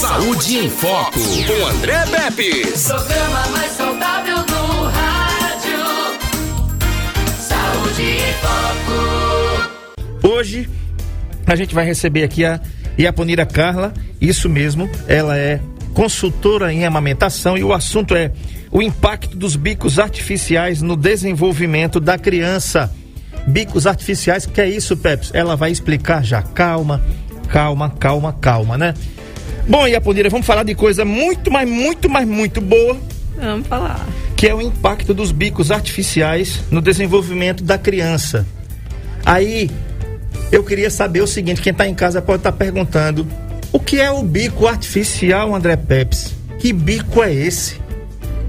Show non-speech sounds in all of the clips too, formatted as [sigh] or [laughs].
Saúde em Foco, com André Pepe. Programa mais saudável do rádio. Saúde em Foco. Hoje a gente vai receber aqui a Iaponira Carla, isso mesmo, ela é consultora em amamentação e o assunto é o impacto dos bicos artificiais no desenvolvimento da criança. Bicos artificiais, que é isso, Peps? Ela vai explicar já. Calma, calma, calma, calma, né? Bom, Iaponira, vamos falar de coisa muito, mas muito, mas muito boa, Vamos falar. que é o impacto dos bicos artificiais no desenvolvimento da criança. Aí, eu queria saber o seguinte: quem está em casa pode estar perguntando: o que é o bico artificial, André Peps? Que bico é esse?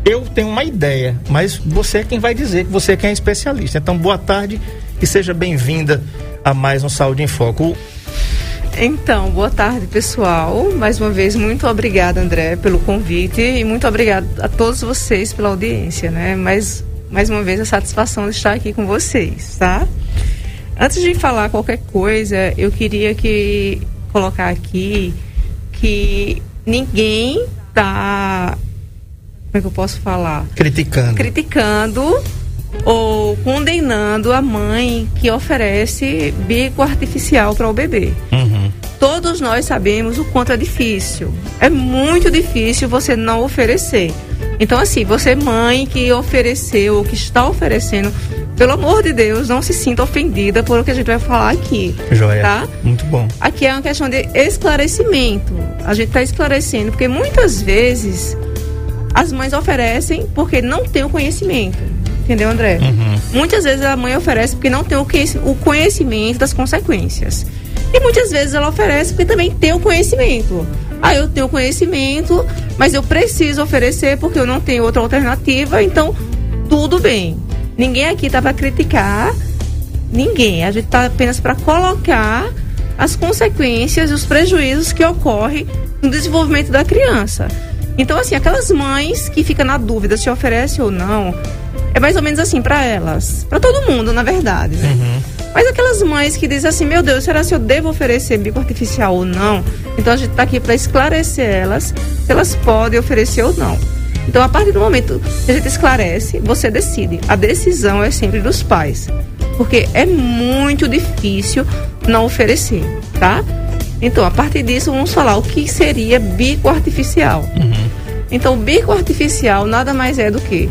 Eu tenho uma ideia, mas você é quem vai dizer que você é quem é especialista. Então, boa tarde e seja bem-vinda a mais um Saúde em Foco. Então, boa tarde, pessoal. Mais uma vez, muito obrigada, André, pelo convite e muito obrigada a todos vocês pela audiência, né? Mais, mais uma vez, a satisfação de estar aqui com vocês, tá? Antes de falar qualquer coisa, eu queria que colocar aqui que ninguém tá como é que eu posso falar? Criticando. criticando ou condenando a mãe que oferece bico artificial para o bebê. Uhum. Todos nós sabemos o quanto é difícil. É muito difícil você não oferecer. Então, assim, você mãe que ofereceu ou que está oferecendo, pelo amor de Deus, não se sinta ofendida por o que a gente vai falar aqui. Joia. Tá? Muito bom. Aqui é uma questão de esclarecimento. A gente está esclarecendo, porque muitas vezes as mães oferecem porque não tem o conhecimento. Entendeu, André? Uhum. Muitas vezes a mãe oferece porque não tem o conheci- o conhecimento das consequências. E muitas vezes ela oferece porque também tem o conhecimento. Ah, eu tenho conhecimento, mas eu preciso oferecer porque eu não tenho outra alternativa, então tudo bem. Ninguém aqui está para criticar ninguém. A gente está apenas para colocar as consequências e os prejuízos que ocorrem no desenvolvimento da criança. Então, assim, aquelas mães que ficam na dúvida se oferece ou não, é mais ou menos assim para elas, para todo mundo, na verdade, né? Mas aquelas mães que dizem assim, meu Deus, será se eu devo oferecer bico artificial ou não? Então a gente está aqui para esclarecer elas se elas podem oferecer ou não. Então, a partir do momento que a gente esclarece, você decide. A decisão é sempre dos pais. Porque é muito difícil não oferecer, tá? Então, a partir disso, vamos falar o que seria bico artificial. Então, o bico artificial nada mais é do que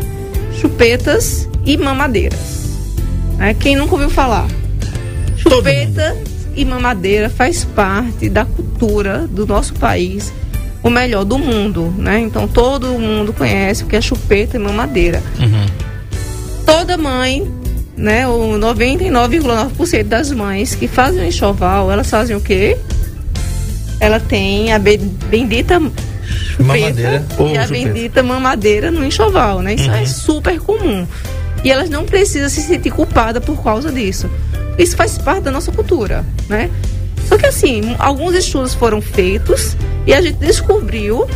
chupetas e mamadeiras. Né? Quem nunca ouviu falar? Chupeta e mamadeira faz parte da cultura do nosso país, o melhor do mundo, né? Então todo mundo conhece o que é chupeta e mamadeira. Uhum. Toda mãe, né, o 99,9% das mães que fazem o enxoval, elas fazem o quê? Ela tem a be- bendita chupeta Mamadeira e a chupeta. bendita mamadeira no enxoval, né? Isso Uhum. é super comum. E elas não precisam se sentir culpadas por causa disso. Isso faz parte da nossa cultura, né? Só que assim, alguns estudos foram feitos e a gente descobriu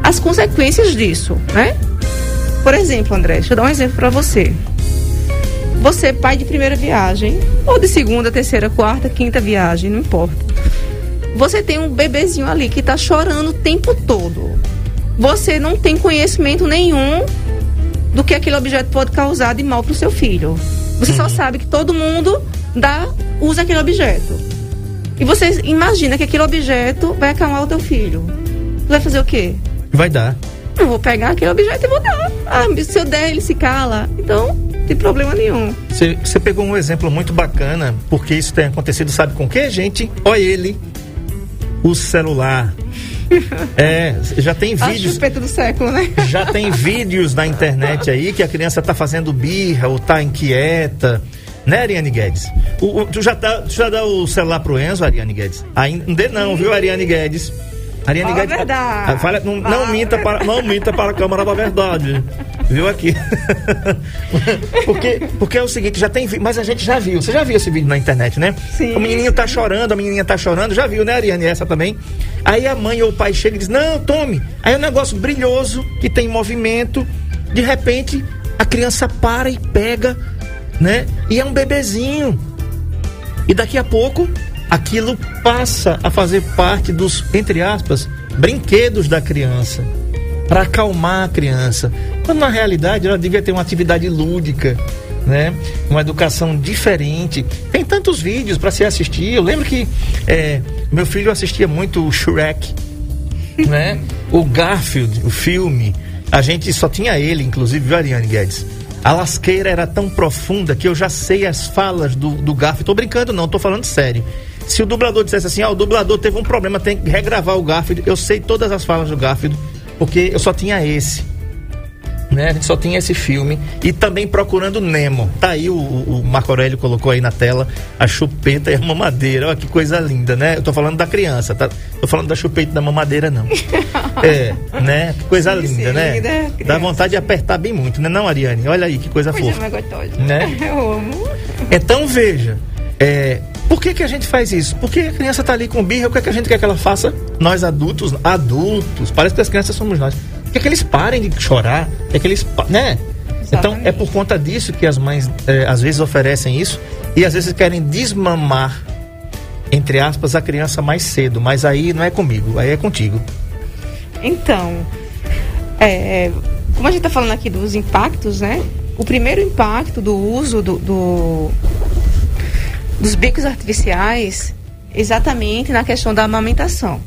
as consequências disso, né? Por exemplo, André, deixa eu dar um exemplo para você. Você, é pai de primeira viagem, ou de segunda, terceira, quarta, quinta viagem, não importa. Você tem um bebezinho ali que tá chorando o tempo todo. Você não tem conhecimento nenhum do que aquele objeto pode causar de mal pro seu filho. Você só sabe que todo mundo dá, usa aquele objeto. E você imagina que aquele objeto vai acalmar o teu filho. Vai fazer o quê? Vai dar. Eu vou pegar aquele objeto e vou dar. Ah, se eu der, ele se cala. Então, não tem problema nenhum. Você pegou um exemplo muito bacana, porque isso tem acontecido, sabe com que, gente? Olha ele, o celular. É, já tem A vídeos. chupeta do século, né? Já tem vídeos na internet aí que a criança tá fazendo birra ou tá inquieta. Né, Ariane Guedes? O- o- tu, já dá, tu já dá o celular pro Enzo, Ariane Guedes? Ainda não não, viu, Ariane Guedes? Ariane Fala a Guedes. verdade. Fala- não, não Fala. minta para, não minta para a Câmara da Verdade. Viu aqui? [laughs] porque, porque é o seguinte, já tem mas a gente já viu. Você já viu esse vídeo na internet, né? Sim. O menininho tá chorando, a menininha tá chorando, já viu, né, Ariane? Essa também. Aí a mãe ou o pai chega e diz: Não, tome. Aí é um negócio brilhoso, que tem movimento. De repente, a criança para e pega, né? E é um bebezinho. E daqui a pouco, aquilo passa a fazer parte dos, entre aspas, brinquedos da criança. Para acalmar a criança. Quando na realidade ela devia ter uma atividade lúdica, né? Uma educação diferente. Tem tantos vídeos para se assistir. Eu lembro que é, meu filho assistia muito o Shrek, [laughs] né? O Garfield, o filme. A gente só tinha ele, inclusive, viu, Ariane Guedes? A lasqueira era tão profunda que eu já sei as falas do, do Garfield. Tô brincando, não, tô falando sério. Se o dublador dissesse assim, ó, o dublador teve um problema, tem que regravar o Garfield, eu sei todas as falas do Garfield, porque eu só tinha esse. Né? A gente só tinha esse filme. E também procurando Nemo. Tá aí o, o Marco Aurélio colocou aí na tela a chupeta e a mamadeira. Olha que coisa linda, né? Eu tô falando da criança, tá? Tô falando da chupeta e da mamadeira, não. [laughs] é, né? Que coisa Sim, linda, sim, né? linda Dá vontade de apertar bem muito, né? Não, Ariane? Olha aí que coisa Coisa fofa. Né? [laughs] Eu amo. Então veja, é, por que, que a gente faz isso? Porque a criança tá ali com birra, o que, é que a gente quer que ela faça? Nós adultos, adultos, parece que as crianças somos nós. Quer que eles parem de chorar, quer que eles, né? Então é por conta disso que as mães é, às vezes oferecem isso e às vezes querem desmamar, entre aspas, a criança mais cedo. Mas aí não é comigo, aí é contigo. Então, é, como a gente está falando aqui dos impactos, né? O primeiro impacto do uso do, do- dos bicos artificiais, exatamente na questão da amamentação,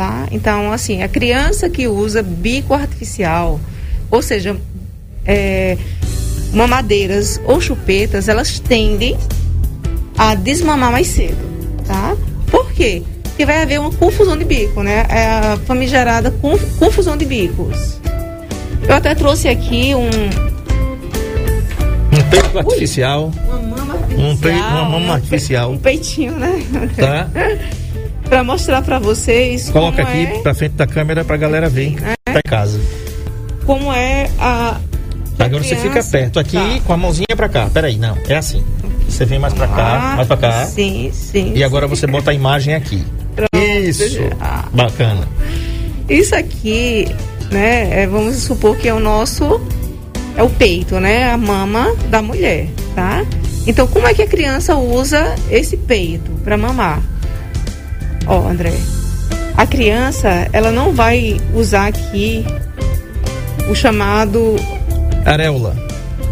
tá? Então, assim, a criança que usa bico artificial, ou seja, é, mamadeiras ou chupetas, elas tendem a desmamar mais cedo, tá? Por quê? Porque vai haver uma confusão de bico, né? É a famigerada conf- confusão de bicos. Eu até trouxe aqui um, Um peito artificial, uma mama artificial. Um pei- uma mama né? artificial. Um peitinho, né? tá? [laughs] pra mostrar pra vocês Coloca aqui é, pra frente da câmera pra galera ver. Tá em casa. como é a a Agora você fica criança- perto aqui Tá. com a mãozinha pra cá. Peraí, não, é assim. Você vem mais pra cá, Ah, mais pra cá. Sim, sim. E agora você bota a imagem aqui. Isso. Ah. Bacana. Isso aqui, né, é, vamos supor que é o nosso é o peito, né, a mama da mulher, tá? Então, como é que a criança usa esse peito para mamar? Ó, André, a criança, ela não vai usar aqui o chamado Areola.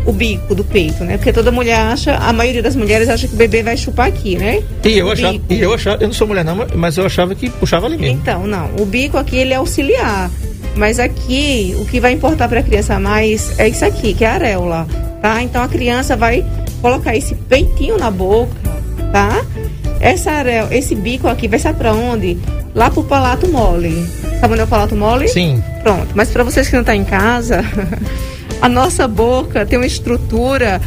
o bico do peito, né? Porque toda mulher acha, a maioria das mulheres acha que o bebê vai chupar aqui, né? E eu O achava, bico. e eu achava, eu não sou mulher não, mas eu achava que puxava ali mesmo. Então, não. O bico aqui ele é auxiliar. Mas aqui, o que vai importar para a criança mais é isso aqui, que é a areola, tá? Então a criança vai colocar esse peitinho na boca, tá? Essa areola, esse bico aqui vai ser para onde? Lá pro palato mole. Sabe onde é o palato mole? Sim. Pronto. Mas para vocês que não estão em casa, [laughs] a nossa boca tem uma estrutura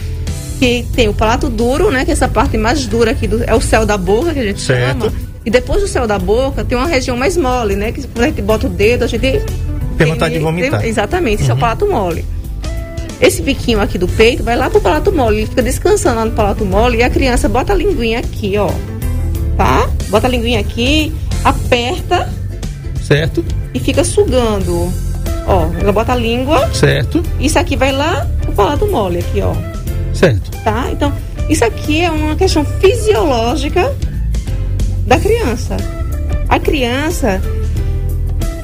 que tem o palato duro, né? Que é essa parte mais dura aqui do, é o céu da boca que a gente Certo. chama. E depois do céu da boca tem uma região mais mole, né? Que quando a gente bota o dedo, a gente Tem vontade de vomitar. tem- exatamente, esse é o palato mole. Esse biquinho aqui do peito vai lá pro palato mole, ele fica descansando lá no palato mole e a criança bota a linguinha aqui, ó. Tá? Bota a linguinha aqui, aperta Certo? e fica sugando. Ó, ela bota a língua, Certo? isso aqui vai lá pro palato mole aqui, ó. Certo. Tá? Então, isso aqui é uma questão fisiológica da criança. A criança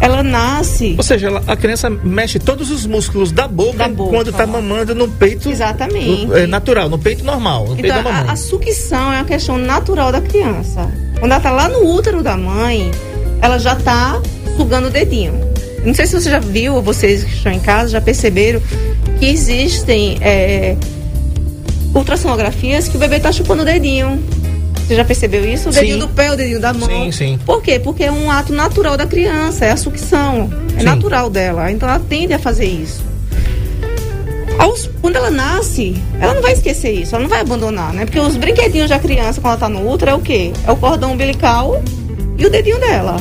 ela nasce Ou seja, ela- a criança mexe todos os músculos da boca, Da boca. quando tá mamando no peito Exatamente. é, natural, no peito normal, no peito Então, da a, mamãe. a sucção é uma questão natural da criança. Quando ela tá lá no útero da mãe, ela já tá sugando o dedinho. Não sei se você já viu, ou vocês que estão em casa já perceberam que existem é, ultrassonografias que o bebê tá chupando o dedinho. Você já percebeu isso? O Sim. dedinho do pé, o dedinho da mão. Sim, sim. Por quê? Porque é um ato natural da criança, é a sucção. É Sim. natural dela. Então ela tende a fazer isso. Aos- quando ela nasce, ela não vai esquecer isso, ela não vai abandonar, né? Porque os brinquedinhos da criança, quando ela tá no útero, é o quê? É o cordão umbilical e o dedinho dela.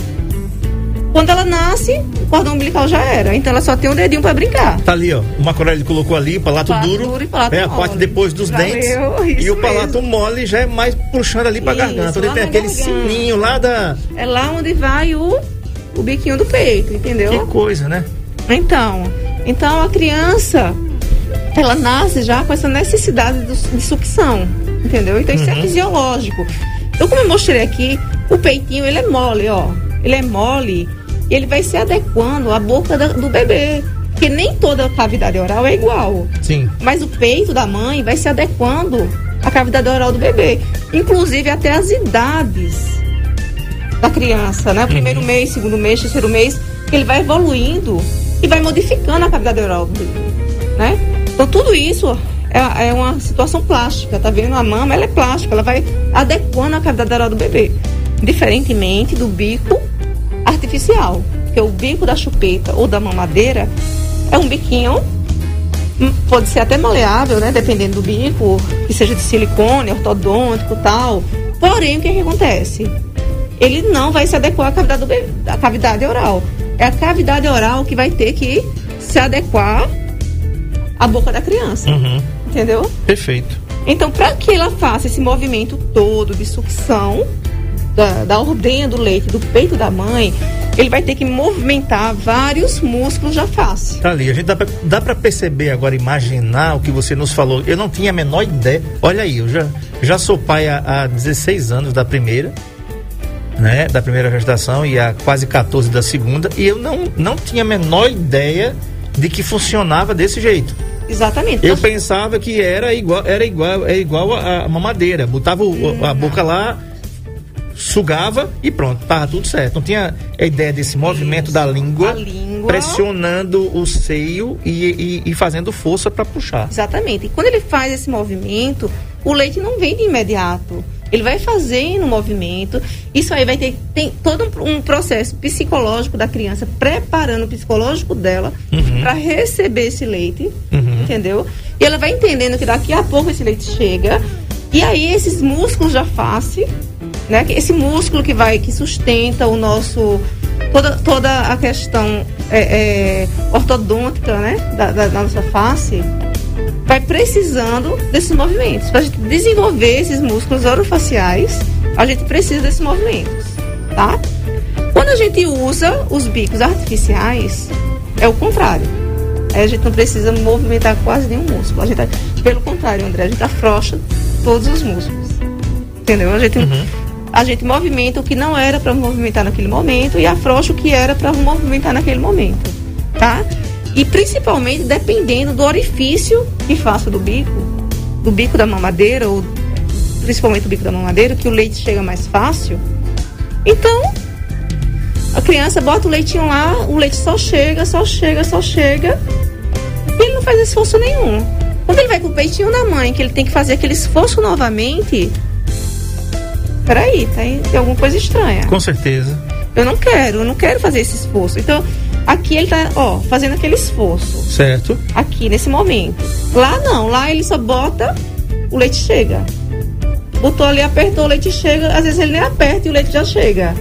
Quando ela nasce, o cordão umbilical já era. Então ela só tem o dedinho para brincar. Tá ali, ó. O Macorelli colocou ali, palato, Palato duro. duro e palato é a mole. parte depois dos Valeu, dentes. E o palato mesmo. mole já é mais puxando ali pra Isso, garganta. Onde tem aquele garganta. sininho lá da. É lá onde vai o, o biquinho do peito, entendeu? Que coisa, né? Então, então a criança, ela nasce já com essa necessidade de sucção, entendeu? Então isso é fisiológico. Então, como eu mostrei aqui, o peitinho ele é mole, ó. Ele é mole e ele vai se adequando à boca do bebê. Porque nem toda cavidade oral é igual. Sim. Mas o peito da mãe vai se adequando à cavidade oral do bebê. Inclusive até as idades da criança, né? Primeiro mês, segundo mês, terceiro mês, ele vai evoluindo e vai modificando a cavidade oral do bebê, né? Então tudo isso é, é uma situação plástica, tá vendo? A mama, ela é plástica, ela vai adequando a cavidade oral do bebê. Diferentemente do bico artificial, que o bico da chupeta ou da mamadeira é um biquinho Hum, pode ser até maleável, né? Dependendo do bico, que seja de silicone, ortodôntico tal. Porém, o que, que acontece? Ele não vai se adequar à cavidade, do bebê- à cavidade oral. É a cavidade oral que vai ter que se adequar à boca da criança. Uhum. Entendeu? Perfeito. Então, para que ela faça esse movimento todo de sucção da, da ordenha do leite, do peito da mãe, ele vai ter que movimentar vários músculos da face. Tá ali. A gente dá pra, dá pra perceber agora, imaginar o que você nos falou. Eu não tinha a menor ideia. Olha aí, eu já, já sou pai há, há 16 anos da primeira, né? Da primeira gestação e há quase 14 da segunda. E eu não, não tinha a menor ideia de que funcionava desse jeito. Exatamente. Eu Nós- pensava que era igual, era igual, é igual a, a mamadeira. Botava o- a boca lá, sugava e pronto, tava tudo certo. Não tinha a ideia desse movimento da língua, língua. pressionando o seio e, e- e fazendo força para puxar. Exatamente. E quando ele faz esse movimento, o leite não vem de imediato. Ele vai fazendo o movimento. Isso aí vai ter tem todo um, um processo psicológico da criança, preparando o psicológico dela para receber esse leite, entendeu? E ela vai entendendo que daqui a pouco esse leite chega. E aí esses músculos da face, né? Esse músculo que vai que sustenta o nosso toda, toda a questão é, é, ortodôntica, né? Da, da- da nossa face vai precisando desses movimentos. Para a gente desenvolver esses músculos orofaciais, a gente precisa desses movimentos, tá? Quando a gente usa os bicos artificiais, é o contrário. Aí a gente não precisa movimentar quase nenhum músculo. A gente, pelo contrário, André, a gente afrouxa todos os músculos. Entendeu? A gente, a gente movimenta o que não era para movimentar naquele momento e afrouxa o que era para movimentar naquele momento, tá? E principalmente dependendo do orifício que faça do bico, do bico da mamadeira ou principalmente do bico da mamadeira, que o leite chega mais fácil. Então, a criança bota o leitinho lá, o leite só chega, só chega, só chega. E ele não faz esforço nenhum. Quando ele vai com o peitinho da mãe, que ele tem que fazer aquele esforço novamente. Peraí, tem, tem alguma coisa estranha. Com certeza. Eu não quero, eu não quero fazer esse esforço. Então, aqui ele tá, ó, fazendo aquele esforço. Certo? Aqui, nesse momento. Lá não, lá ele só bota, o leite chega. Botou ali, apertou, o leite chega. Às vezes ele nem aperta e o leite já chega.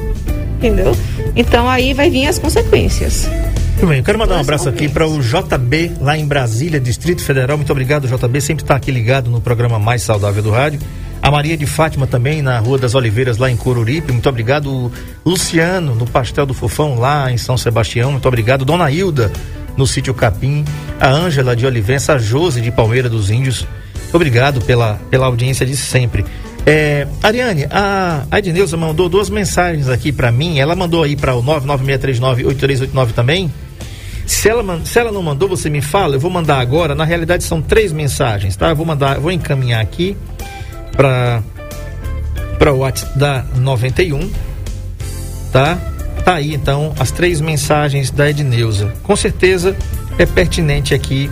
Entendeu? Então aí vai vir as consequências. Muito bem, eu quero mandar um abraço aqui para o JB, lá em Brasília, Distrito Federal. Muito obrigado, JB. Sempre está aqui ligado no programa Mais Saudável do Rádio. A Maria de Fátima também, na Rua das Oliveiras, lá em Coruripe. Muito obrigado. O Luciano, no Pastel do Fofão, lá em São Sebastião. Muito obrigado. Dona Hilda, no Sítio Capim. A Ângela de Olivença. A Jose de Palmeira dos Índios. Obrigado pela, pela audiência de sempre. É, Ariane, a, a Edneuza mandou duas mensagens aqui para mim. Ela mandou aí para o 996398389 também. Se ela, se ela não mandou, você me fala, eu vou mandar agora. Na realidade, são três mensagens, tá? Eu vou mandar, vou encaminhar aqui para para o WhatsApp da 91, tá? Tá aí então as três mensagens da Edneuza. Com certeza é pertinente aqui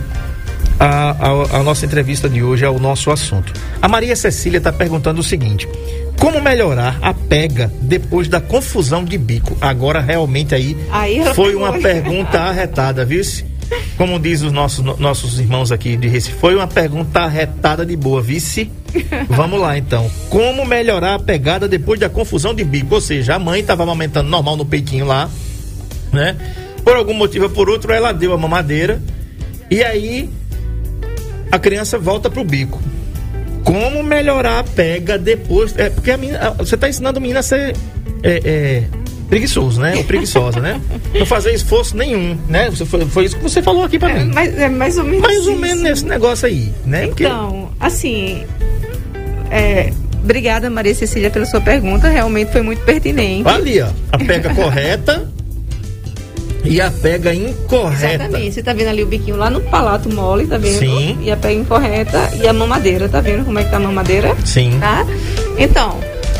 a, a, a nossa entrevista de hoje ao nosso assunto. A Maria Cecília está perguntando o seguinte: como melhorar a pega depois da confusão de bico? Agora realmente aí, Aí foi uma pergunta arretada, viu? Como diz os nossos, no- nossos irmãos aqui de Recife, foi uma pergunta arretada de boa, vice. [laughs] Vamos lá então. Como melhorar a pegada depois da confusão de bico? Ou seja, a mãe estava amamentando normal no peitinho lá, né? Por algum motivo ou por outro, ela deu a mamadeira e aí a criança volta pro bico. Como melhorar a pega depois? É porque a menina, você está ensinando a menina a ser é, é, preguiçoso, né? Ou preguiçosa, né? Não fazer esforço nenhum, né? Você, foi, foi isso que você falou aqui para É, mim. mais, é mais ou menos Mais ou isso. menos nesse negócio aí, né? Porque Então, assim, é, Obrigada, Maria Cecília, pela sua pergunta. Realmente foi muito pertinente. Ali, ó. A pega [laughs] correta e a pega incorreta. Exatamente. Você tá vendo ali o biquinho lá no palato mole, tá vendo? Sim. E a pega incorreta e a mamadeira, tá vendo como é que tá a mamadeira? Sim. Tá? Então,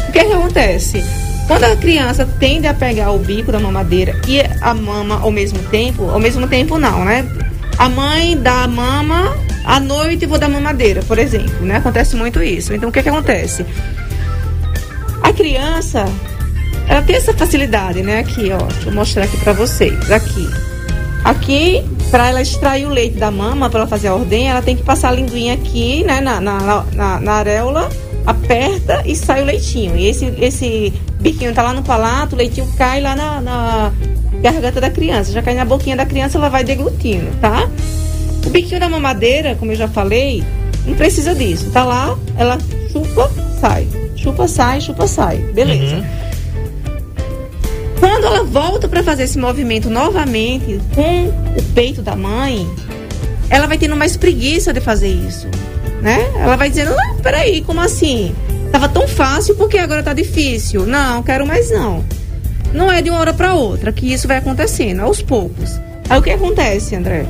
o que, é que acontece? Quando a criança tende a pegar o bico da mamadeira e a mama ao mesmo tempo, ao mesmo tempo não, né? A mãe dá a mama à noite e vou dar mamadeira, por exemplo, né? Acontece muito isso. Então, o que, é que acontece? A criança, ela tem essa facilidade, né? Aqui, ó, eu mostrar aqui pra vocês. Aqui. Aqui, para ela extrair o leite da mama, para ela fazer a ordenha, ela tem que passar a linguinha aqui, né, na, na, na, na areola, aperta e sai o leitinho. E esse, esse biquinho tá lá no palato, o leitinho cai lá na, na garganta da criança. Já cai na boquinha da criança, ela vai deglutindo, tá? O biquinho da mamadeira, como eu já falei, não precisa disso. Tá lá, ela chupa, sai. Chupa, sai, chupa, sai. Beleza. Uhum. Quando ela volta para fazer esse movimento novamente com o peito da mãe, ela vai tendo mais preguiça de fazer isso, né? Ela vai dizendo, não, peraí, como assim? Tava tão fácil, porque agora tá difícil? Não, quero mais não. Não é de uma hora para outra que isso vai acontecendo, aos poucos. Aí o que acontece, André?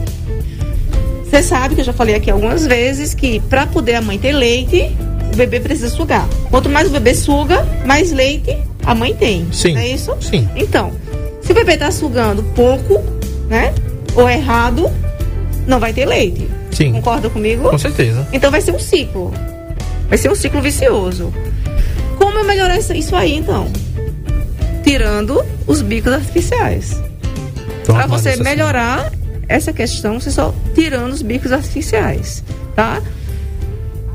Você sabe que eu já falei aqui algumas vezes que para poder a mãe ter leite, o bebê precisa sugar. Quanto mais o bebê suga, mais leite a mãe tem. Sim. Não é isso? Sim. Então, se o bebê tá sugando pouco, né? Ou errado, não vai ter leite. Sim. Concorda comigo? Com certeza. Então vai ser um ciclo. Vai ser um ciclo vicioso. Como eu melhorar isso- aí, então? Tirando os bicos artificiais. Pronto, Para você melhorar essa questão, você só tirando os bicos artificiais, tá?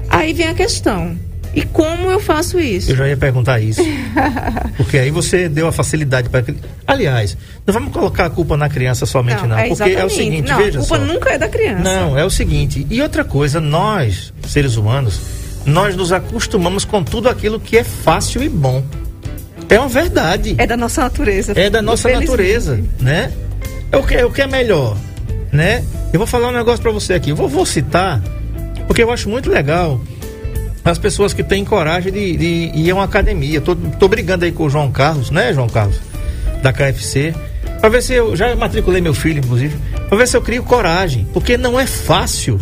Aí vem a questão. E como eu faço isso? Eu já ia perguntar isso. [laughs] Porque aí você deu a facilidade para. Aliás, não vamos colocar a culpa na criança somente, não. é porque é o exatamente. seguinte, não, veja a culpa só. nunca é da criança. Não, é o seguinte. E outra coisa, nós, seres humanos, nós nos acostumamos com tudo aquilo que é fácil e bom. É uma verdade. É da nossa natureza. É da nossa natureza, né? É o que, é o que é melhor, né? Eu vou falar um negócio pra você aqui. Eu vou, vou citar, porque eu acho muito legal as pessoas que têm coragem de, de ir a uma academia. Tô, tô brigando aí com o João Carlos, né, João Carlos? Da KFC. Pra ver se eu. Já matriculei meu filho, inclusive. Pra ver se eu crio coragem. Porque não é fácil.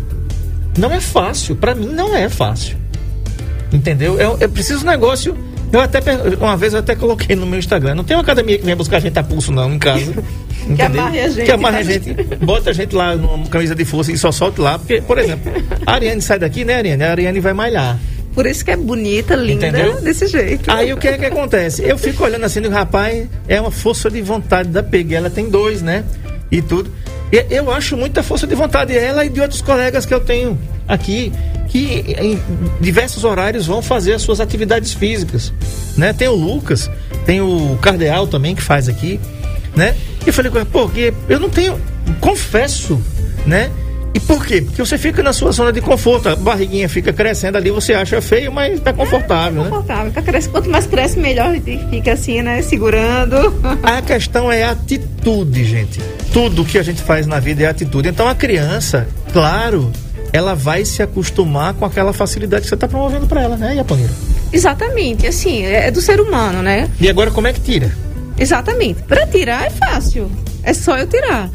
Não é fácil. Pra mim, não é fácil. Entendeu? Eu, eu preciso um negócio. Eu até uma vez eu até coloquei no meu Instagram. Não tem uma academia que venha buscar a gente a pulso, não, em casa. [laughs] entendeu? amarre a gente, Que amarre a tá? gente. Bota a gente lá numa camisa de força e só solte lá. Porque, por exemplo, a Ariane sai daqui, né, Ariane? A Ariane vai malhar. Por isso que é bonita, linda, Entendeu? desse jeito. Aí o que é que acontece? Eu fico olhando assim, digo, rapaz, é uma força de vontade da PEG. Ela tem dois, né? E tudo. Eu acho muita força de vontade ela e de outros colegas que eu tenho aqui, que em diversos horários vão fazer as suas atividades físicas. Né? Tem o Lucas, tem o Cardeal também que faz aqui, né? E eu falei com ela, pô, que eu não tenho, confesso, né? E por quê? Porque você fica na sua zona de conforto, a barriguinha fica crescendo ali, você acha feio, mas tá confortável, né? Confortável. Tá cresce- Quanto mais cresce, melhor fica assim, né? Segurando. A questão é atitude, gente. Tudo que a gente faz na vida é atitude. Então a criança, claro, ela vai se acostumar com aquela facilidade que você está promovendo para ela, né, Iaponira? Exatamente. Assim, é é do ser humano, né? E agora como é que tira? Exatamente. Para tirar é fácil. É só eu tirar.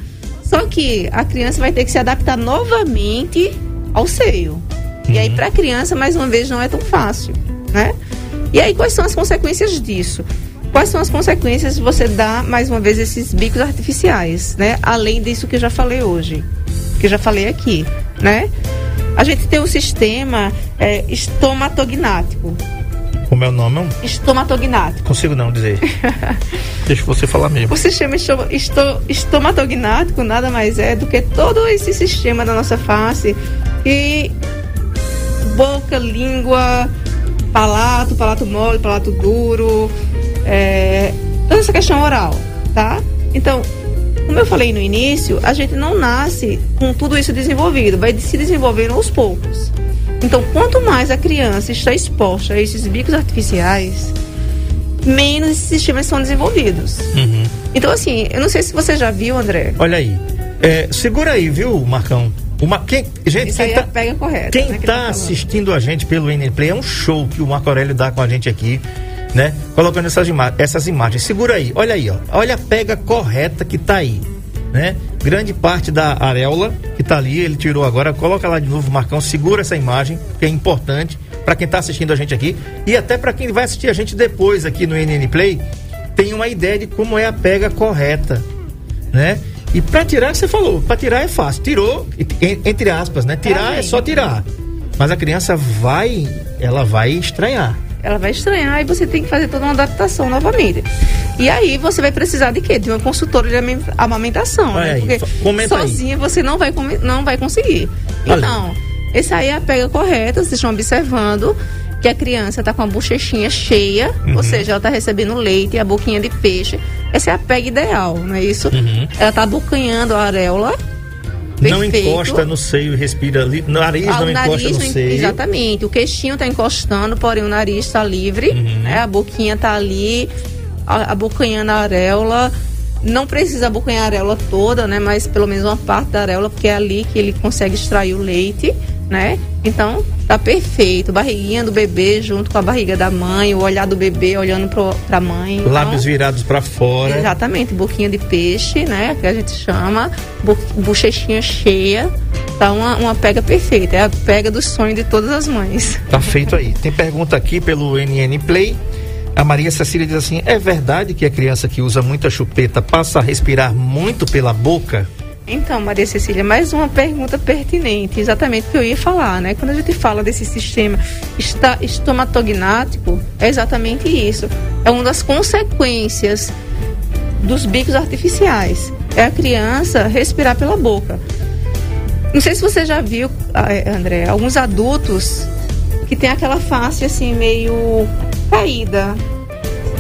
Só que a criança vai ter que se adaptar novamente ao seio. E aí, para a criança, mais uma vez, não é tão fácil, né? E aí, quais são as consequências disso? Quais são as consequências de você dar, mais uma vez, esses bicos artificiais, né? Além disso que eu já falei hoje, que eu já falei aqui, né? A gente tem o sistema é, estomatognático. Como é o nome? Estomatognático. consigo não dizer. [laughs] Deixa você falar mesmo. O sistema esto- esto- estomatognático nada mais é do que todo esse sistema da nossa face e boca, língua, palato, palato mole, palato duro, é, toda essa questão oral, tá? Então, como eu falei no início, a gente não nasce com tudo isso desenvolvido, vai se desenvolvendo aos poucos. Então, quanto mais a criança está exposta a esses bicos artificiais, menos esses sistemas são desenvolvidos. Uhum. Então, assim, eu não sei se você já viu, André. Olha aí. É, segura aí, viu, Marcão? Uma, quem, gente, Isso quem é tá, a pega correta. quem né, tá falando. assistindo a gente pelo NN Play é um show que o Marco Aurélio dá com a gente aqui, né? Colocando essas, ima essas imagens. Segura aí, olha aí, ó. Olha a pega correta que tá aí, né? Grande parte da areola que tá ali, ele tirou agora. Coloca lá de novo, Marcão. Segura essa imagem, que é importante para quem tá assistindo a gente aqui e até para quem vai assistir a gente depois aqui no NN Play, tem uma ideia de como é a pega correta, né? E para tirar, você falou, para tirar é fácil. Tirou, en- entre aspas, né? Tirar é bem. só tirar. Mas a criança vai, ela vai estranhar. Ela vai estranhar e você tem que fazer toda uma adaptação novamente. E aí você vai precisar de quê? De uma consultora de amen- amamentação, Olha né? aí, Porque aí. sozinha você não vai, não vai conseguir. Olha. Então, esse aí é a pega correta, vocês estão observando que a criança está com a bochechinha cheia, Uhum. ou seja, ela está recebendo leite e a boquinha de peixe. Essa é a pega ideal, não é isso? Uhum. Ela está abocanhando a areola. Não perfeito. encosta no seio e respira ali. Nariz Ah, não encosta no não- seio. exatamente. O queixinho tá encostando, porém o nariz está livre, Uhum. né? A boquinha tá ali, a- a areola. Não precisa abocanhar a areola toda, né? Mas pelo menos uma parte da areola, porque é ali que ele consegue extrair o leite, né? Então, tá perfeito. Barriguinha do bebê junto com a barriga da mãe, o olhar do bebê olhando pro, pra mãe. Então, Lábios virados para fora. Exatamente, boquinha de peixe, né? Que a gente chama, bo- bochechinha cheia. Tá uma, uma pega perfeita. É a pega do sonho de todas as mães. [laughs] Tá feito aí. Tem pergunta aqui pelo NN Play. A Maria Cecília diz assim: é verdade que a criança que usa muita chupeta passa a respirar muito pela boca? Então, Maria Cecília, mais uma pergunta pertinente, exatamente o que eu ia falar, né? Quando a gente fala desse sistema estomatognático, é exatamente isso. É uma das consequências dos bicos artificiais. É a criança respirar pela boca. Não sei se você já viu, ah, é, André, alguns adultos que tem aquela face assim meio caída.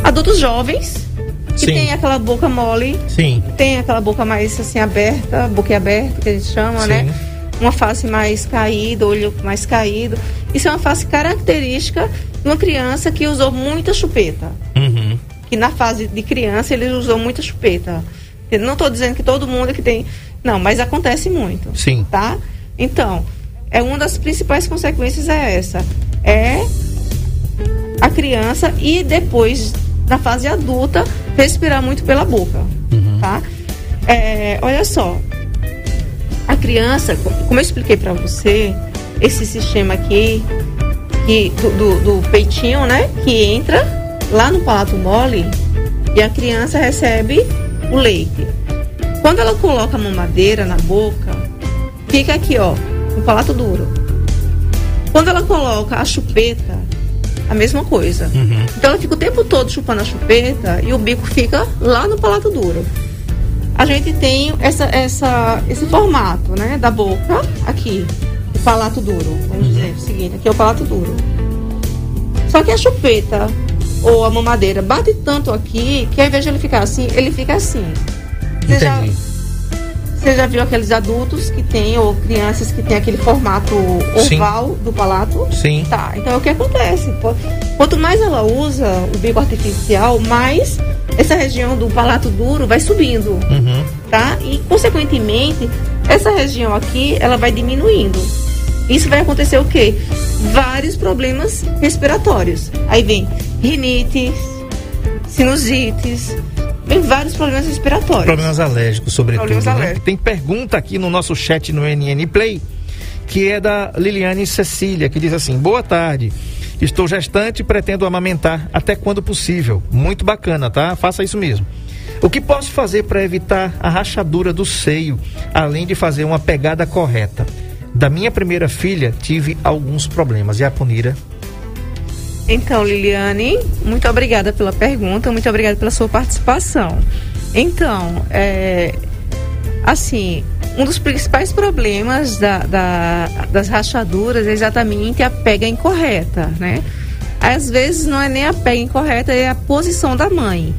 Adultos jovens que Sim. tem aquela boca mole Sim. tem aquela boca mais assim aberta, boca aberta que a gente chama, Sim. né? Uma face mais caída, olho mais caído. Isso é uma face característica de uma criança que usou muita chupeta. Uhum. Que na fase de criança ele usou muita chupeta. Eu não estou dizendo que todo mundo que tem. Não, mas acontece muito. Sim. Tá? Então, é uma das principais consequências é essa. É a criança e depois, na fase adulta, respirar muito pela boca. Tá? É, olha só. A criança, co- como eu expliquei para você, esse sistema aqui que, do, do, do peitinho, né? Que entra lá no palato mole e a criança recebe o leite. Quando ela coloca a mamadeira na boca, fica aqui, ó, no palato duro. Quando ela coloca a chupeta, a mesma coisa. Então ela fica o tempo todo chupando a chupeta e o bico fica lá no palato duro. A gente tem essa, essa, esse formato, né, da boca aqui, o palato duro. Vamos dizer o seguinte, aqui é o palato duro. Só que a chupeta ou a mamadeira bate tanto aqui que ao invés de ele ficar assim, ele fica assim. Você já, Entendi. Você já viu aqueles adultos que têm, ou crianças que têm aquele formato Sim. oval do palato? Sim. Tá, então é o que acontece. Quanto mais ela usa o bico artificial, mais essa região do palato duro vai subindo, Uhum. tá? E, consequentemente, essa região aqui, ela vai diminuindo. Isso vai acontecer o quê? Vários problemas respiratórios. Aí vem rinites, sinusites, vários problemas respiratórios. Problemas alérgicos, sobretudo. Problemas né? alérgicos. Tem pergunta aqui no nosso chat no NN Play, que é da Liliane Cecília, que diz assim: Boa tarde. Estou gestante e pretendo amamentar até quando possível. Muito bacana, tá? Faça isso mesmo. O que posso fazer para evitar a rachadura do seio, além de fazer uma pegada correta? Da minha primeira filha, tive alguns problemas. E a Punira? Então, Liliane, muito obrigada pela pergunta, muito obrigada pela sua participação. Então, é, assim, um dos principais problemas da, da- das rachaduras é exatamente a pega incorreta, né? Às vezes não é nem a pega incorreta, é a posição da mãe.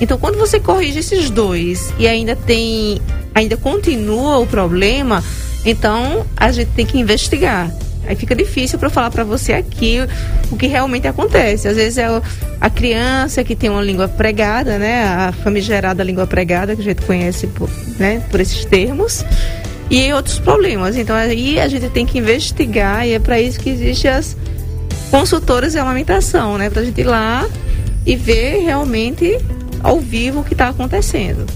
Então, quando você corrige esses dois e ainda tem, ainda continua o problema, então a gente tem que investigar. Aí fica difícil para falar para você aqui o que realmente acontece. Às vezes é a criança que tem uma língua pregada, né? A famigerada língua pregada, que a gente conhece por, né, por esses termos. e outros problemas. Então aí a gente tem que investigar e é para isso que existem as consultoras de amamentação, né? Para a gente ir lá e ver realmente ao vivo o que está acontecendo.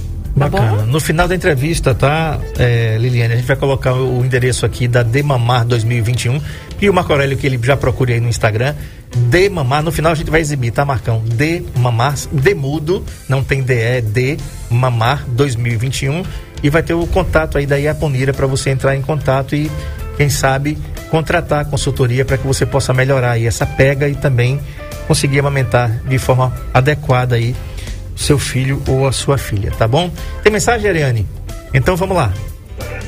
Tá Bacana. bom? No final da entrevista, tá, é, Liliane? A gente vai colocar o endereço aqui da Demamar 2021 e o Marco Aurélio que ele já procure aí no Instagram. Demamar, no final a gente vai exibir, tá, Marcão? Demamar, Demudo, não tem DE, é D, Mamar 2021. E vai ter o contato aí da Iaponira para você entrar em contato e, quem sabe, contratar a consultoria para que você possa melhorar aí essa pega e também conseguir amamentar de forma adequada aí seu filho ou a sua filha, tá bom? Tem mensagem, Ariane? Então vamos lá.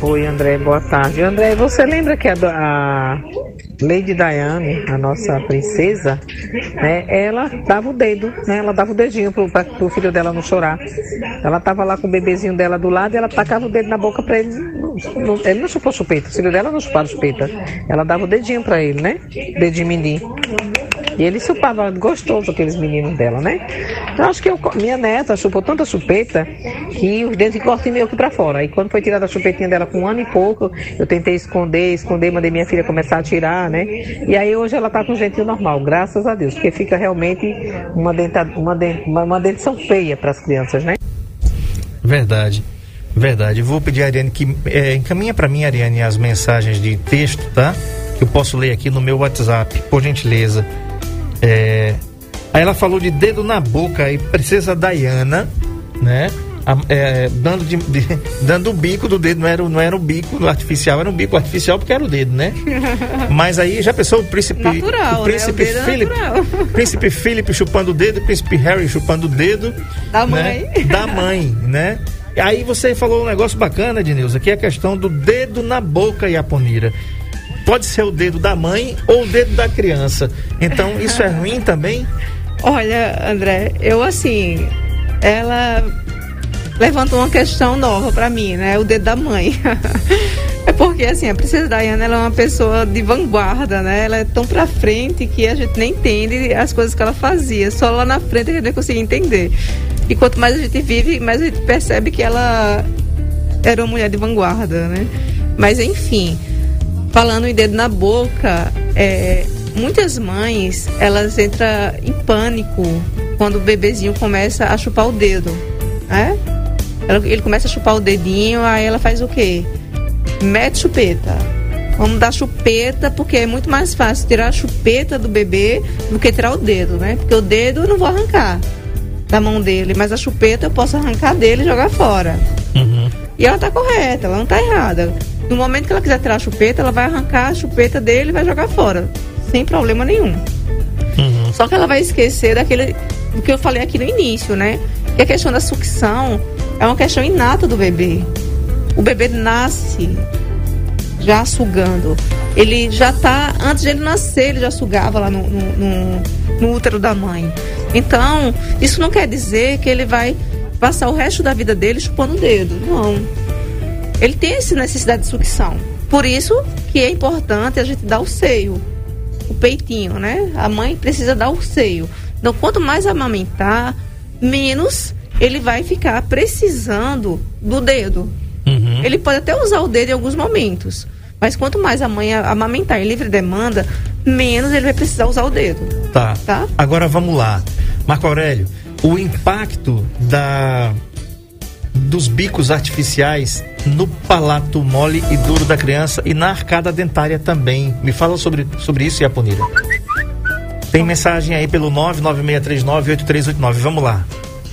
Oi, André, boa tarde. André, você lembra que a, Lady Diane, a nossa princesa, né, ela dava o dedo, né, ela dava o dedinho pro, filho dela não chorar. Ela tava lá com o bebezinho dela do lado e ela tacava o dedo na boca pra ele. Não, ele não chupou chupeta, o filho dela não chupava chupeta. Ela dava o dedinho pra ele, né? Dedinho menino. E ele chupava gostoso aqueles meninos dela, né? Então acho que eu, minha neta chupou tanta chupeta que os dentes cortam meio que pra fora. Aí quando foi tirada a chupetinha dela com um ano e pouco, eu tentei esconder, esconder, mandei minha filha começar a tirar, né? E aí hoje ela tá com jeitinho normal, graças a Deus, porque fica realmente uma, denta, uma, dent, uma dentição feia para as crianças, né? Verdade. Verdade. Vou pedir a Ariane que é, encaminha para mim, Ariane, as mensagens de texto, tá? Que eu posso ler aqui no meu WhatsApp, por gentileza. É, aí ela falou de dedo na boca e princesa Diana, né? A, é, dando, de, de, [laughs] dando o bico do dedo, não era, não era o bico artificial, era um bico artificial porque era o dedo, né? [laughs] Mas aí já pensou o príncipe. Natural, o príncipe né? O é Philip. [laughs] príncipe Philip chupando o dedo, príncipe Harry chupando o dedo. Da né? mãe. Da mãe, né? Aí você falou um negócio bacana, Ednilson, que é a questão do dedo na boca, Yaponira. Pode ser o dedo da mãe ou o dedo da criança. Então, isso é ruim também? Olha, André, eu assim, ela levantou uma questão nova pra mim, né? O dedo da mãe. [laughs] é porque assim, a princesa Diana ela é uma pessoa de vanguarda, né? Ela é tão pra frente que a gente nem entende as coisas que ela fazia. Só lá na frente a gente consegue entender. E quanto mais a gente vive, mais a gente percebe que ela era uma mulher de vanguarda, né? Mas enfim, falando em dedo na boca, é, muitas mães elas entram em pânico quando o bebezinho começa a chupar o dedo, né? Ele começa a chupar o dedinho, aí ela faz o quê? Mete chupeta. Vamos dar chupeta, porque é muito mais fácil tirar a chupeta do bebê do que tirar o dedo, né? Porque o dedo eu não vou arrancar da mão dele, mas a chupeta eu posso arrancar dele e jogar fora. Uhum. E ela tá correta, ela não tá errada. No momento que ela quiser tirar a chupeta, ela vai arrancar a chupeta dele e vai jogar fora. Sem problema nenhum. Uhum. Só que ela vai esquecer daquele do que eu falei aqui no início, né? Que a questão da sucção é uma questão inata do bebê. O bebê nasce já sugando. Ele já tá, antes de ele nascer, ele já sugava lá no, no, no- no útero da mãe. Então, isso não quer dizer que ele vai passar o resto da vida dele chupando o dedo. Não. Ele tem essa necessidade de sucção. Por isso que é importante a gente dar o seio o peitinho, né? A mãe precisa dar o seio. Então, quanto mais amamentar, menos ele vai ficar precisando do dedo. Uhum. Ele pode até usar o dedo em alguns momentos, mas quanto mais a mãe amamentar em livre demanda, menos ele vai precisar usar o dedo. Tá. Tá. Agora vamos lá. Marco Aurélio, o impacto da dos bicos artificiais no palato mole e duro da criança e na arcada dentária também. Me fala sobre, sobre isso, Yaponira. Tem mensagem aí pelo 996398389. Vamos lá.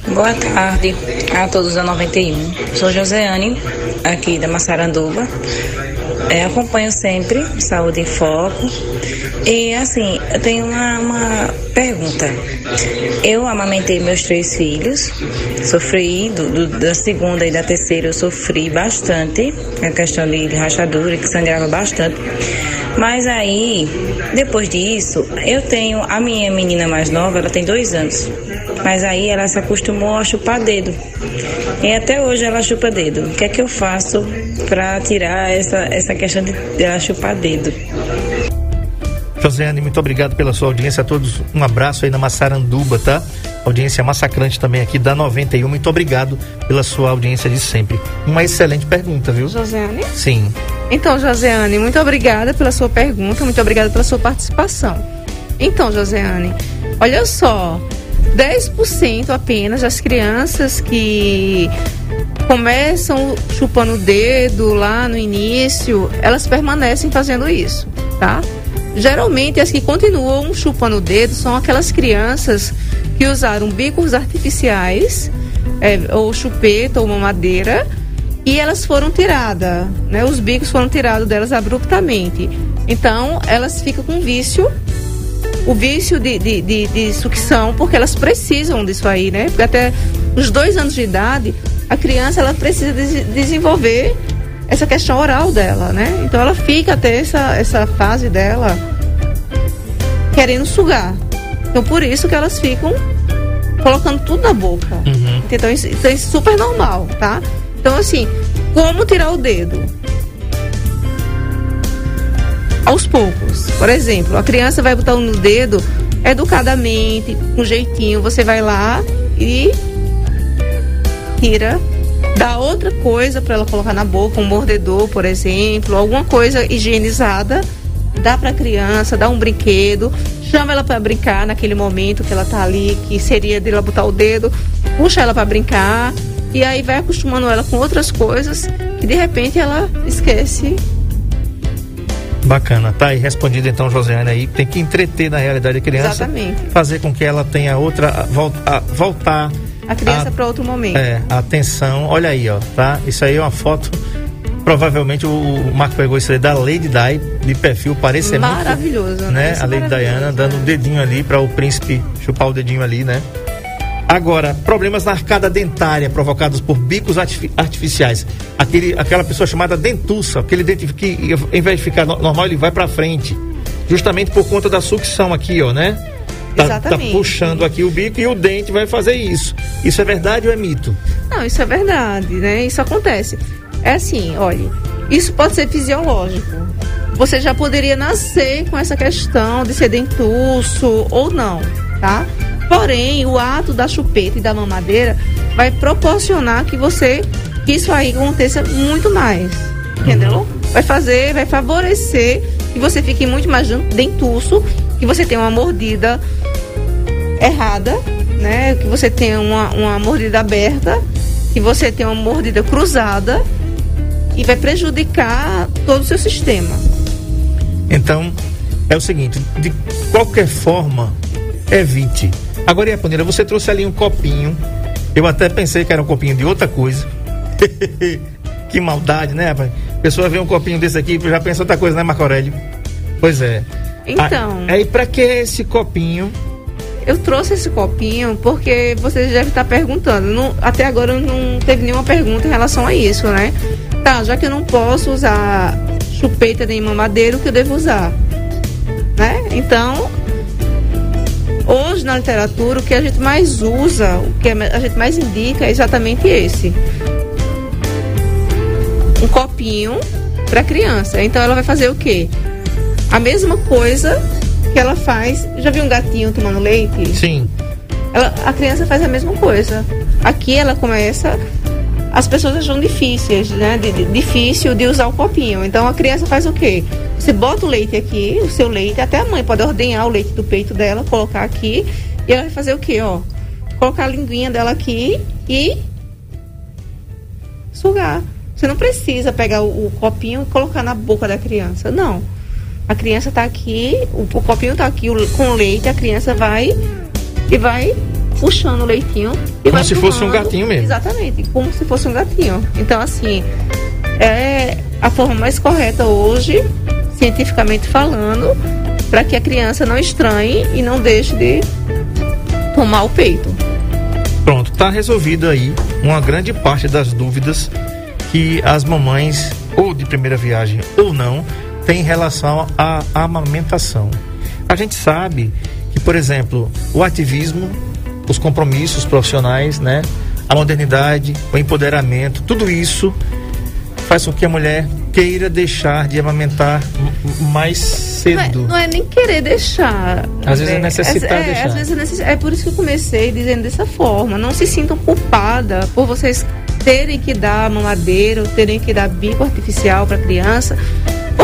Boa tarde a todos da 91. Sou Joseane, aqui da Massaranduba. É, acompanho sempre Saúde em Foco. E assim, eu tenho uma, uma pergunta. Eu amamentei meus três filhos, sofri do, do- da segunda e da terceira, eu sofri bastante, a questão de rachadura, que sangrava bastante. Mas aí, depois disso, eu tenho a minha menina mais nova, ela tem dois anos. Mas aí ela se acostumou a chupar dedo. E até hoje ela chupa dedo. O que é que eu faço para tirar essa, essa questão de ela chupar dedo? Josiane, muito obrigado pela sua audiência a todos. Um abraço aí na Massaranduba, tá? audiência massacrante também aqui da 91. Muito obrigado pela sua audiência de sempre. Uma excelente pergunta, viu? Josiane? Sim. Então, Josiane, muito obrigada pela sua pergunta, muito obrigada pela sua participação. Então, Josiane, olha só, 10% apenas das crianças que começam chupando o dedo lá no início, elas permanecem fazendo isso, tá? Geralmente as que continuam chupando o dedo são aquelas crianças que usaram bicos artificiais, é, ou chupeta ou mamadeira, e elas foram tiradas, né? Os bicos foram tirados delas abruptamente. Então elas ficam com vício, o vício de, de, de, de sucção, porque elas precisam disso aí, né? Porque até os dois anos de idade, a criança ela precisa de desenvolver essa questão oral dela, né? Então ela fica até essa, essa fase dela querendo sugar. Então por isso que elas ficam colocando tudo na boca. Uhum. Então isso, então isso é super normal, tá? Então assim, como tirar o dedo? Aos poucos. Por exemplo, a criança vai botar no dedo educadamente, com jeitinho, você vai lá e tira dá outra coisa para ela colocar na boca, um mordedor, por exemplo, alguma coisa higienizada, dá para a criança, dá um brinquedo, chama ela para brincar naquele momento que ela tá ali, que seria de ela botar o dedo, puxa ela para brincar. E aí vai acostumando ela com outras coisas que de repente ela esquece. Bacana, tá aí respondido então, Josiane aí, tem que entreter na realidade a criança, Exatamente. fazer com que ela tenha outra volta, voltar A criança a- para outro momento. É, atenção, olha aí, ó, tá? Isso aí é uma foto. Provavelmente o, Marco pegou isso aí da Lady Di de perfil, parece ser muito. Maravilhoso, né? A é Lady maravilhoso, Diana dando o né? dedinho ali para o príncipe chupar o dedinho ali, né? Agora, problemas na arcada dentária provocados por bicos artifi- artificiais. Aquele, aquela pessoa chamada dentuça, aquele dente que, ao invés de ficar no- normal, ele vai para frente. Justamente por conta da sucção aqui, ó, né? Tá, tá puxando aqui o bico e o dente vai fazer isso. Isso é verdade ou é mito? Não, isso é verdade, né? Isso acontece. É assim, olha, isso pode ser fisiológico. Você já poderia nascer com essa questão de ser dentuço ou não, tá? Porém, o ato da chupeta e da mamadeira vai proporcionar que você que isso aí aconteça muito mais, entendeu? Vai fazer, vai favorecer que você fique muito mais dentuço, que você tenha uma mordida errada, né? Que você tenha uma, uma mordida aberta, que você tenha uma mordida cruzada e vai prejudicar todo o seu sistema. Então, é o seguinte, de qualquer forma, evite. Agora, Iaponira, você trouxe ali um copinho. Eu até pensei que era um copinho de outra coisa. [laughs] que maldade, né, rapaz? Pessoa vê um copinho desse aqui e já pensa outra coisa, né, Marco Aurélio? Pois é. Então. Aí, pra que esse copinho? Eu trouxe esse copinho porque você deve estar perguntando. Não- até agora não teve nenhuma pergunta em relação a isso, né? Tá, já que eu não posso usar chupeta nem mamadeira, o que eu devo usar? Né? Então, hoje na literatura, o que a gente mais usa, o que a gente mais indica é exatamente esse. Um copinho para criança. Então ela vai fazer o quê? A mesma coisa que ela faz. Já viu um gatinho tomando leite? Sim. Ela- a criança faz a mesma coisa. Aqui ela começa. As pessoas acham difíceis, né? De, de- difícil de usar o copinho. Então a criança faz o quê? Você bota o leite aqui, o seu leite, até a mãe pode ordenhar o leite do peito dela, colocar aqui, e ela vai fazer o quê, ó? Colocar a linguinha dela aqui e sugar. Você não precisa pegar o, o copinho e colocar na boca da criança. Não. A criança está aqui, o, o copinho está aqui o- com leite, a criança vai e vai puxando o leitinho. E Como se fosse um tomando. gatinho mesmo. Exatamente, como se fosse um gatinho. Então, assim, é a forma mais correta hoje, cientificamente falando, para que a criança não estranhe e não deixe de tomar o peito. Pronto, tá resolvido aí uma grande parte das dúvidas que as mamães, ou de primeira viagem ou não, têm em relação à amamentação. A gente sabe que, por exemplo, o ativismo, os compromissos profissionais, né, a modernidade, o empoderamento, tudo isso faz com que a mulher queira deixar de amamentar mais Não é, cedo. não é nem querer deixar. Às vezes é necessitar é, deixar. Às vezes é, necess- é por isso que eu comecei dizendo dessa forma. Não se sintam culpada por vocês terem que dar mamadeira ou terem que dar bico artificial para criança.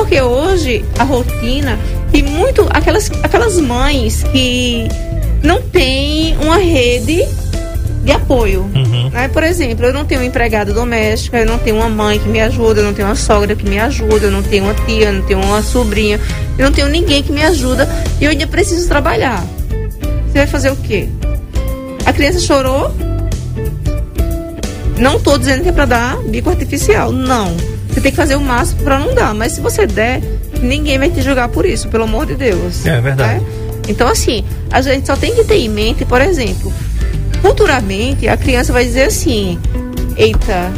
Porque hoje a rotina e muito aquelas, aquelas mães que não têm uma rede de apoio. Uhum. né? Por exemplo, eu não tenho uma empregada doméstica, eu não tenho uma mãe que me ajuda, eu não tenho uma sogra que me ajuda, eu não tenho uma tia, eu não tenho uma sobrinha, eu não tenho ninguém que me ajuda e eu ainda preciso trabalhar. Você vai fazer o quê? A criança chorou? Não tô dizendo que é pra dar bico artificial, não. Você tem que fazer o máximo pra não dar, mas se você der, ninguém vai te julgar por isso, pelo amor de Deus. É verdade. né? Então, assim, a gente só tem que ter em mente, por exemplo, futuramente a criança vai dizer assim: Eita,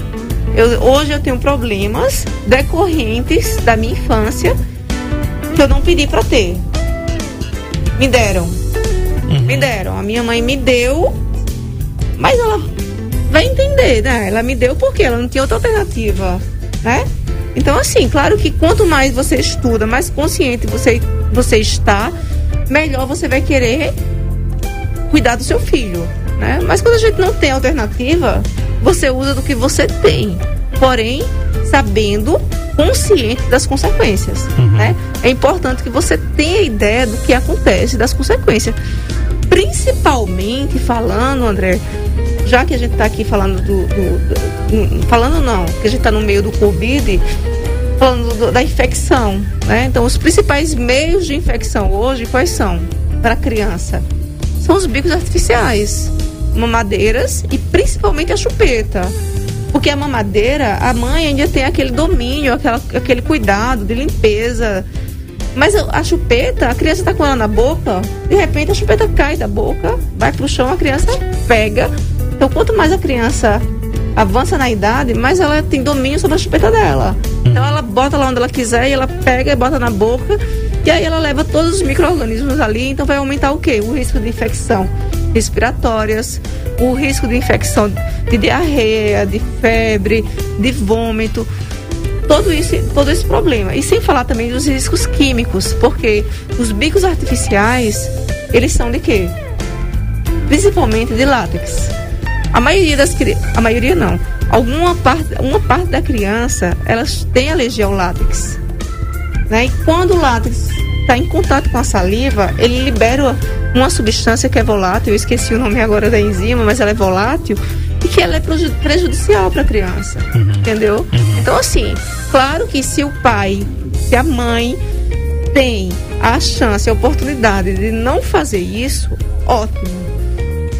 eu- hoje eu tenho problemas decorrentes da minha infância que eu não pedi para ter. Me deram. Me deram. A minha mãe me deu, mas ela vai entender, né? Ela me deu porque ela não tinha outra alternativa, né? Então, assim, claro que quanto mais você estuda, mais consciente você, você está, melhor você vai querer cuidar do seu filho, né? Mas quando a gente não tem alternativa, você usa do que você tem, porém sabendo, consciente das consequências, né? É importante que você tenha ideia do que acontece, das consequências. Principalmente falando, André, já que a gente está aqui falando do, do- do- falando não, que a gente está no meio do Covid, falando do- da infecção, né? Então, os principais meios de infecção hoje, quais são? Para a criança? São os bicos artificiais, mamadeiras e principalmente a chupeta. Porque a mamadeira, a mãe ainda tem aquele domínio, aquela, aquele cuidado de limpeza. Mas a, chupeta, a criança está com ela na boca, de repente a chupeta cai da boca, vai pro chão, a criança pega. Então, quanto mais a criança avança na idade, mais ela tem domínio sobre a chupeta dela. Então, ela bota lá onde ela quiser e ela pega e bota na boca. E aí ela leva todos os micro-organismos ali, então vai aumentar o quê? O risco de infecção respiratórias, o risco de infecção de diarreia, de febre, de vômito, todo isso, todo esse problema. E sem falar também dos riscos químicos, porque os bicos artificiais, eles são de quê? Principalmente de látex. A maioria das a maioria não. Alguma parte, uma parte da criança, elas têm alergia ao látex. Né? E quando o látex está em contato com a saliva, ele libera uma substância que é volátil, eu esqueci o nome agora da enzima, mas ela é volátil, e que ela é preju- prejudicial para a criança. Entendeu? Então, assim, claro que se o pai, se a mãe tem a chance, a oportunidade de não fazer isso, ótimo.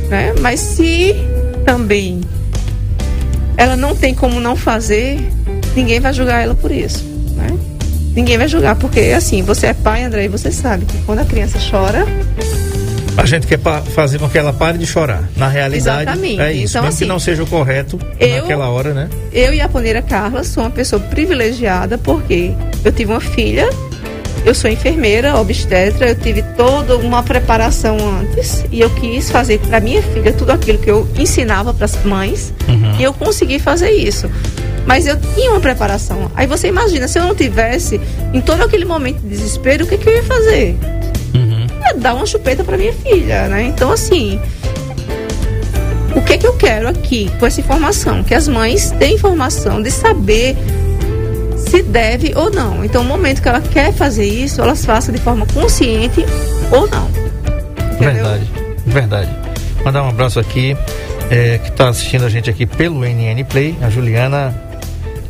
Né? Mas se também ela não tem como não fazer, ninguém vai julgar ela por isso. Né? Ninguém vai julgar, porque assim, você é pai, André, e você sabe que quando a criança chora, A gente quer fazer com que ela pare de chorar. Na realidade, Exatamente. é isso. Então, Mesmo que assim, não seja o correto eu- naquela hora, né? eu e a Poneira Carla sou uma pessoa privilegiada porque eu tive uma filha, eu sou enfermeira, obstetra, eu tive toda uma preparação antes e eu quis fazer para minha filha tudo aquilo que eu ensinava para as mães e eu consegui fazer isso. Mas eu tinha uma preparação. Aí você imagina, se eu não tivesse, em todo aquele momento de desespero, o que, que eu ia fazer? Ia dar uma chupeta para minha filha, né? Então, assim, o que que eu quero aqui com essa informação? Que as mães têm informação de saber se deve ou não. Então, no momento que ela quer fazer isso, elas façam de forma consciente ou não. Entendeu? Verdade, verdade. Mandar um abraço aqui, é, que está assistindo a gente aqui pelo NN Play, a Juliana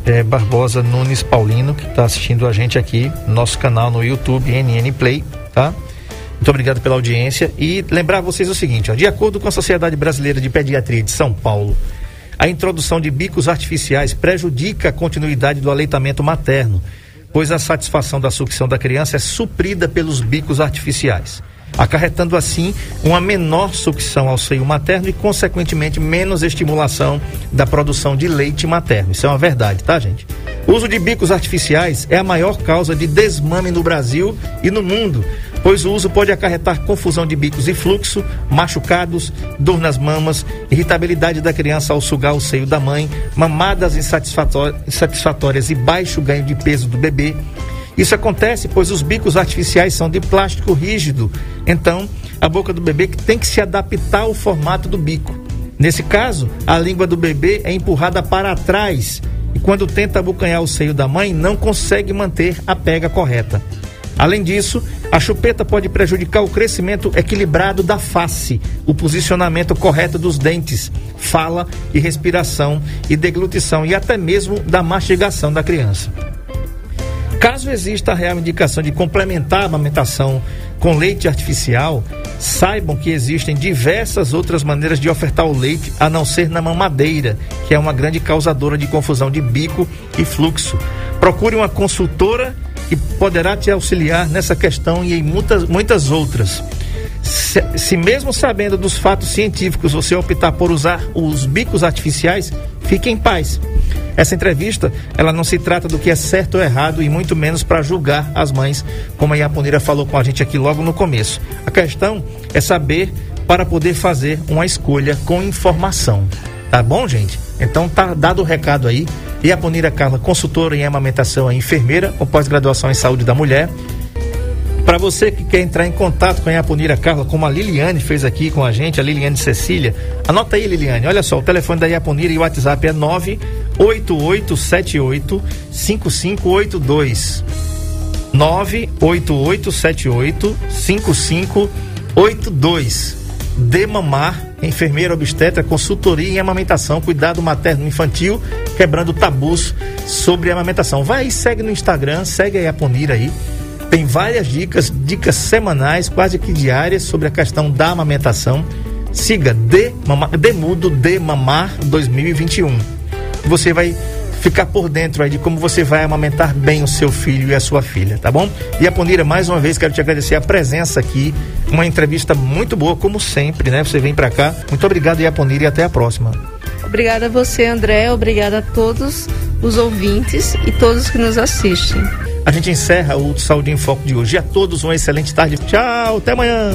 é, Barbosa Nunes Paulino, que está assistindo a gente aqui no nosso canal no YouTube, NN Play, tá? Muito obrigado pela audiência. E lembrar vocês o seguinte, ó, de acordo com a Sociedade Brasileira de Pediatria de São Paulo, a introdução de bicos artificiais prejudica a continuidade do aleitamento materno, pois a satisfação da sucção da criança é suprida pelos bicos artificiais, acarretando assim uma menor sucção ao seio materno e, consequentemente, menos estimulação da produção de leite materno. Isso é uma verdade, tá, gente? O uso de bicos artificiais é a maior causa de desmame no Brasil e no mundo. Pois o uso pode acarretar confusão de bicos e fluxo, machucados, dor nas mamas, irritabilidade da criança ao sugar o seio da mãe, mamadas insatisfatórias e baixo ganho de peso do bebê. Isso acontece pois os bicos artificiais são de plástico rígido, então a boca do bebê tem que se adaptar ao formato do bico. Nesse caso, a língua do bebê é empurrada para trás e quando tenta abocanhar o seio da mãe, não consegue manter a pega correta. Além disso, a chupeta pode prejudicar o crescimento equilibrado da face, o posicionamento correto dos dentes, fala e respiração e deglutição e até mesmo da mastigação da criança. Caso exista a real indicação de complementar a amamentação com leite artificial, saibam que existem diversas outras maneiras de ofertar o leite a não ser na mamadeira, que é uma grande causadora de confusão de bico e fluxo. Procure uma consultora que poderá te auxiliar nessa questão e em muitas, muitas outras. Se, se, mesmo sabendo dos fatos científicos você optar por usar os bicos artificiais, fique em paz. Essa entrevista, ela não se trata do que é certo ou errado e muito menos para julgar as mães, como a Iaponira falou com a gente aqui logo no começo. A questão é saber para poder fazer uma escolha com informação. Tá bom, gente? Então tá dado o recado aí. E a Bonira Carla, consultora em amamentação, é enfermeira com pós-graduação em saúde da mulher. Para você que quer entrar em contato com a Iaponira Carla, como a Liliane fez aqui com a gente, a Liliane Cecília, anota aí, Liliane. Olha só, o telefone da Iaponira e o WhatsApp é 98878 5582. 98878 5582. Demamar enfermeira obstetra, consultoria em amamentação, cuidado materno infantil, quebrando tabus sobre amamentação. Vai aí, segue no Instagram, segue aí a Ponira aí. Tem várias dicas, dicas semanais, quase que diárias, sobre a questão da amamentação. Siga de, Demudo de Mamar 2021. Você vai ficar por dentro aí de como você vai amamentar bem o seu filho e a sua filha, tá bom? E a Ponira, mais uma vez, quero te agradecer a presença aqui. Uma entrevista muito boa, como sempre, né? Você vem para cá. Muito obrigado, Iaponira, e até a próxima. Obrigada a você, André. Obrigada a todos os ouvintes e todos que nos assistem. A gente encerra o Saúde em Foco de hoje. E a todos uma excelente tarde. Tchau, até amanhã.